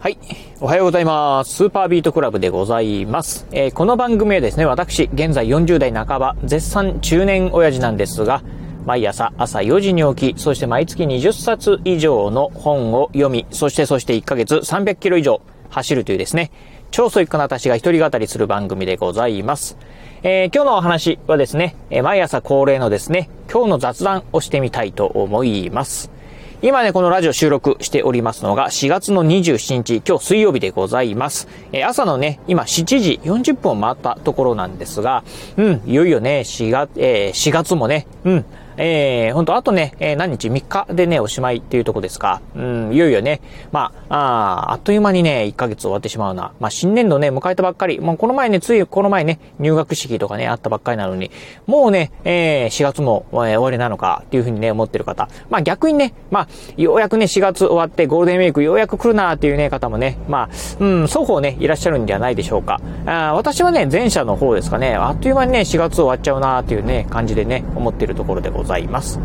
はい。おはようございます。スーパービートクラブでございます。えー、この番組はですね、私、現在40代半ば、絶賛中年親父なんですが、毎朝朝4時に起き、そして毎月20冊以上の本を読み、そしてそして1ヶ月300キロ以上走るというですね、超ソイックな私が一人語りする番組でございます。えー、今日のお話はですね、毎朝恒例のですね、今日の雑談をしてみたいと思います。今ね、このラジオ収録しておりますのが4月の27日、今日水曜日でございます。えー、朝のね、今7時40分を回ったところなんですが、うん、いよいよね、4月、えー、4月もね、うん、えー、本当あとね、えー、何日 ?3 日でね、おしまいっていうとこですか。うん、いよいよね、まあ、ああっという間にね、1ヶ月終わってしまうな。まあ、新年度ね、迎えたばっかり。もうこの前ね、ついこの前ね、入学式とかね、あったばっかりなのに、もうね、えー、4月も、えー、終わりなのかっていうふうにね、思ってる方。まあ、逆にね、まあ、ようやくね、4月終わってゴールデンウィークようやく来るなっていうね、方もね、まあ、うん、双方ね、いらっしゃるんじゃないでしょうか。あ私はね、前者の方ですかね、あっという間にね、4月終わっちゃうなっていうね、感じでね、思ってるところでございます。ございます。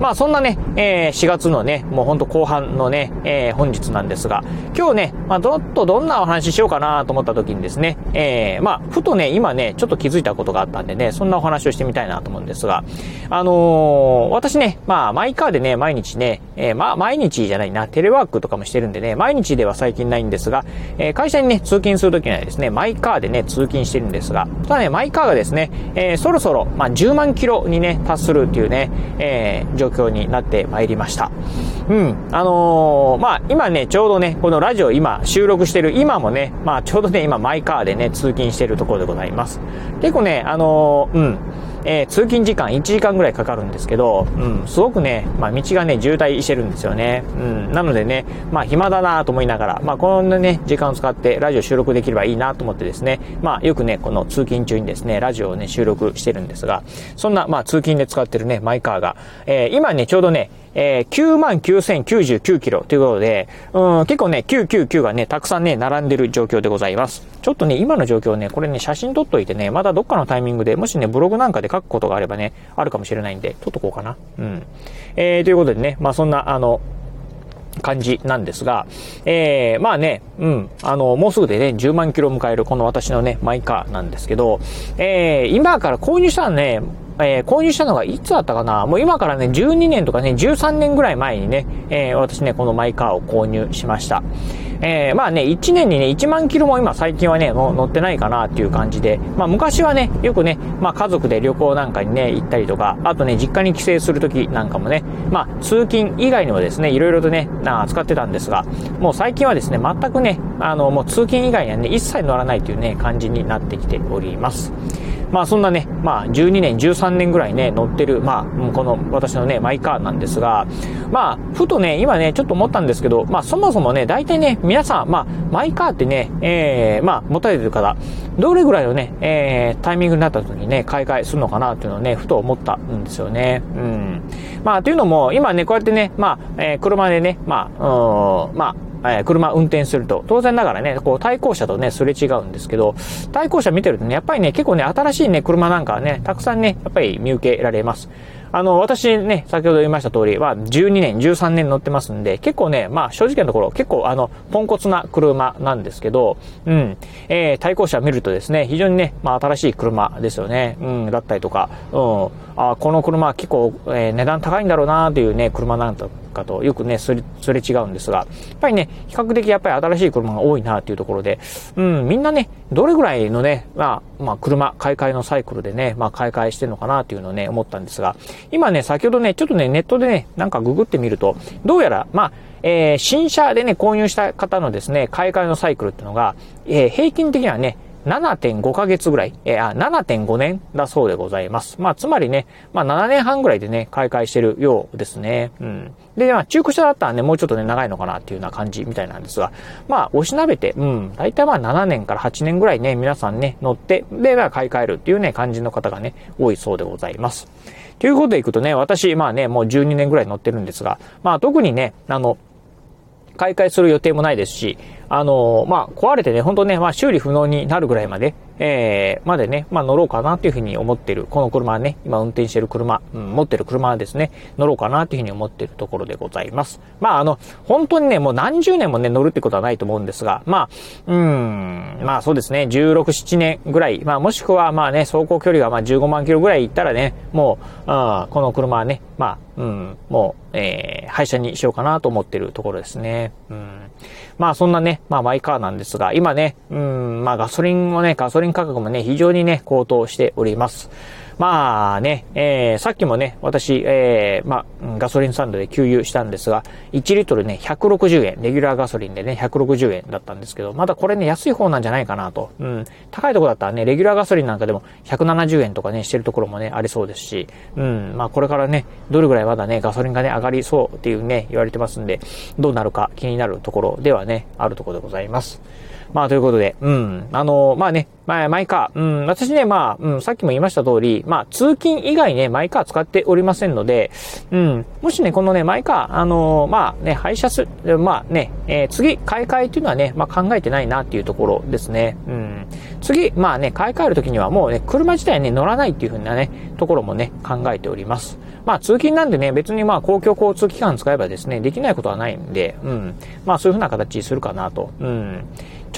まあそんなね、えー、4月のね、もうほんと後半のね、えー、本日なんですが、今日ね、まあどっとどんなお話ししようかなと思った時にですね、えー、まあふとね、今ね、ちょっと気づいたことがあったんでね、そんなお話をしてみたいなと思うんですが、あのー、私ね、まあマイカーでね、毎日ね、えー、まあ毎日じゃないな、テレワークとかもしてるんでね、毎日では最近ないんですが、えー、会社にね、通勤するときにはですね、マイカーでね、通勤してるんですが、ただね、マイカーがですね、えー、そろそろ、まあ10万キロにね、達するっていうね、えー、状状況になってまいりました。うん。あのー、まあ、今ね、ちょうどね、このラジオ今収録してる今もね、まあ、ちょうどね、今マイカーでね、通勤してるところでございます。結構ね、あのー、うん。えー、通勤時間1時間ぐらいかかるんですけど、うん、すごくね、まあ、道がね、渋滞してるんですよね。うん、なのでね、まあ、暇だなと思いながら、まあ、このね、時間を使ってラジオ収録できればいいなと思ってですね、まあ、よくね、この通勤中にですね、ラジオをね、収録してるんですが、そんな、まあ、通勤で使ってるね、マイカーが、えー、今ね、ちょうどね、えー、99,099キロということで、うん、結構ね、999がね、たくさんね、並んでる状況でございます。ちょっとね、今の状況ね、これね、写真撮っといてね、まだどっかのタイミングで、もしね、ブログなんかで書くことがあればね、あるかもしれないんで、撮っとこうかな。うん。えー、ということでね、まあそんな、あの、感じなんですが、えー、まあね、うん、あの、もうすぐでね、10万キロを迎えるこの私のね、マイカーなんですけど、えー、今から購入したらね、えー、購入したのがいつだったかな？もう今からね、12年とかね、13年ぐらい前にね、えー、私ね、このマイカーを購入しました。えー、まあね、1年にね、1万キロも今最近はね、乗ってないかなっていう感じで、まあ昔はね、よくね、まあ家族で旅行なんかにね、行ったりとか、あとね、実家に帰省するときなんかもね、まあ通勤以外にもですね、いろいろとね、使ってたんですが、もう最近はですね、全くね、あの、もう通勤以外にはね、一切乗らないというね、感じになってきております。まあそんなね、まあ12年、13年ぐらいね、乗ってる、まあこの私のね、マイカーなんですが、まあふとね、今ね、ちょっと思ったんですけど、まあそもそもね、大体ね、皆さん、まあマイカーってね、えー、まあ持たれてる方、どれぐらいのね、えー、タイミングになった時にね、買い替えするのかなっていうのをね、ふと思ったんですよね。うん。まあというのも、今ね、こうやってね、まあ、えー、車でね、まあ、うん、まあ、え、車運転すると、当然ながらね、こう対向車とね、すれ違うんですけど、対向車見てるとね、やっぱりね、結構ね、新しいね、車なんかはね、たくさんね、やっぱり見受けられます。あの、私ね、先ほど言いました通り、まあ、12年、13年乗ってますんで、結構ね、まあ、正直なところ、結構、あの、ポンコツな車なんですけど、うん、えー、対向車見るとですね、非常にね、まあ、新しい車ですよね、うん、だったりとか、うん、あこの車は結構、えー、値段高いんだろうなというね、車なんとかとよくね、すれ、すれ違うんですが、やっぱりね、比較的やっぱり新しい車が多いなというところで、うん、みんなね、どれぐらいのね、まあ、まあ、車、買い替えのサイクルでね、まあ、買い替えしてるのかなというのをね、思ったんですが、今ね、先ほどね、ちょっとね、ネットでね、なんかググってみると、どうやら、まあ、えー、新車でね、購入した方のですね、買い替えのサイクルっていうのが、えー、平均的にはね、7.5ヶ月ぐらい、えー、あ、7.5年だそうでございます。まあ、つまりね、まあ、7年半ぐらいでね、買い替えしてるようですね。うん。で、まあ、中古車だったらね、もうちょっとね、長いのかなっていうような感じみたいなんですが、まあ、押しなべて、うん、大体まあ、7年から8年ぐらいね、皆さんね、乗って、で、まあ、買い替えるっていうね、感じの方がね、多いそうでございます。ということでいくとね、私、まあね、もう12年ぐらい乗ってるんですが、まあ、特にね、あの、買い替えする予定もないですし、あの、まあ、壊れてね、本当ね、まあ、修理不能になるぐらいまで、えー、までね、まあ、乗ろうかなっていうふうに思ってる、この車ね、今運転してる車、うん、持ってる車ですね、乗ろうかなっていうふうに思ってるところでございます。まあ、あの、本当にね、もう何十年もね、乗るってことはないと思うんですが、まあ、うん、まあそうですね、16、7年ぐらい、まあもしくはまあね、走行距離がまあ15万キロぐらい行ったらね、もう、あこの車はね、まあ、うん、もう、えー、廃車にしようかなと思ってるところですね。うん。まあそんなね、まあマイカーなんですが、今ね、うん、まあガソリンもね、ガソリン価格もね、非常にね、高騰しております。まあね、えー、さっきもね、私、えー、まあ、ガソリンスタンドで給油したんですが、1リットルね、160円、レギュラーガソリンでね、160円だったんですけど、まだこれね、安い方なんじゃないかなと。うん。高いとこだったらね、レギュラーガソリンなんかでも170円とかね、してるところもね、ありそうですし、うん。まあ、これからね、どれぐらいまだね、ガソリンがね、上がりそうっていうね、言われてますんで、どうなるか気になるところではね、あるところでございます。まあ、ということで、うん。あの、まあね、まあ、マイカー、うん、私ね、まあ、うん、さっきも言いました通り、まあ、通勤以外ね、マイカー使っておりませんので、うん、もしね、このね、マイカー、あのまあね、廃車す、まあね、えー、次、買い替えっていうのはね、まあ考えてないなっていうところですね。うん。次、まあね、買い替えるときにはもうね、車自体ね、乗らないっていうふうなね、ところもね、考えております。まあ、通勤なんでね、別にまあ、公共交通機関使えばですね、できないことはないんで、うん。まあ、そういうふうな形にするかなと。うん。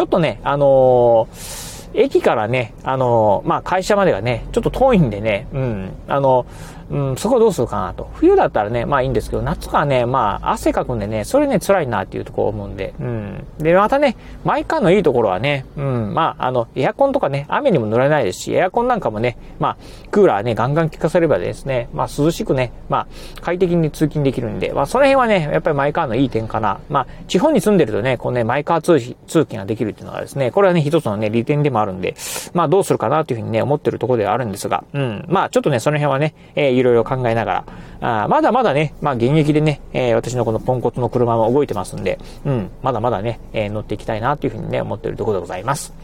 ちょっとね、あのー駅からね、あの、まあ、会社までがね、ちょっと遠いんでね、うん、あの、うん、そこはどうするかなと。冬だったらね、まあいいんですけど、夏はね、まあ汗かくんでね、それね、辛いなっていうところ思うんで、うん。で、またね、マイカーのいいところはね、うん、まあ、あの、エアコンとかね、雨にも乗れないですし、エアコンなんかもね、まあ、クーラーね、ガンガン効かせればですね、まあ涼しくね、まあ、快適に通勤できるんで、まあその辺はね、やっぱりマイカーのいい点かな。まあ、地方に住んでるとね、こうね、マイカー通通勤ができるっていうのがですね、これはね、一つのね、利点でもあるんで、まあどうするかなというふうにね、思ってるところではあるんですが、うん、まあちょっとね、その辺はね、えー、いろいろ考えながら、あまだまだね、まあ現役でね、えー、私のこのポンコツの車も動いてますんで、うん、まだまだね、えー、乗っていきたいなというふうにね、思ってるところでございます。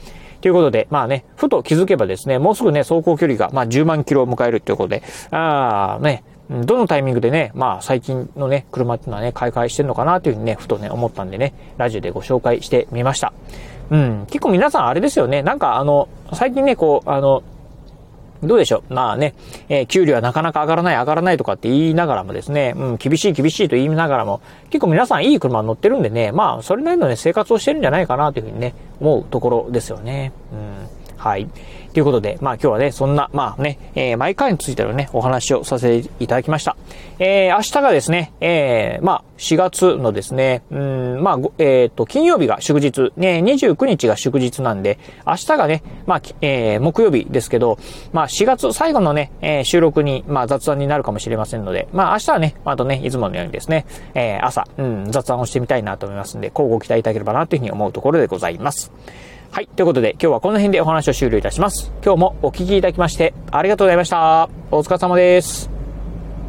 ということで、まあね、ふと気づけばですね、もうすぐね、走行距離が、まあ10万キロを迎えるということで、ああ、ね、どのタイミングでね、まあ最近のね、車っていうのはね、買い替えしてるのかなというふうにね、ふとね、思ったんでね、ラジオでご紹介してみました。うん、結構皆さんあれですよね、なんかあの、最近ね、こう、あの、どうでしょうまあね、えー、給料はなかなか上がらない上がらないとかって言いながらもですね、うん、厳しい厳しいと言いながらも、結構皆さんいい車乗ってるんでね、まあ、それなりのね、生活をしてるんじゃないかなというふうにね、思うところですよね。うん。はい。ということで、まあ今日はね、そんな、まあね、えー、マイカーについてのね、お話をさせていただきました。えー、明日がですね、えー、まあ4月のですね、うん、まあ、えっ、ー、と、金曜日が祝日、ね、29日が祝日なんで、明日がね、まあ、えー、木曜日ですけど、まあ4月最後のね、えー、収録に、まあ雑談になるかもしれませんので、まあ明日はね、あとね、いつものようにですね、えー、朝、うん、雑談をしてみたいなと思いますんで、交互期待いただければなというふうに思うところでございます。はい。ということで、今日はこの辺でお話を終了いたします。今日もお聴きいただきまして、ありがとうございました。お疲れ様です。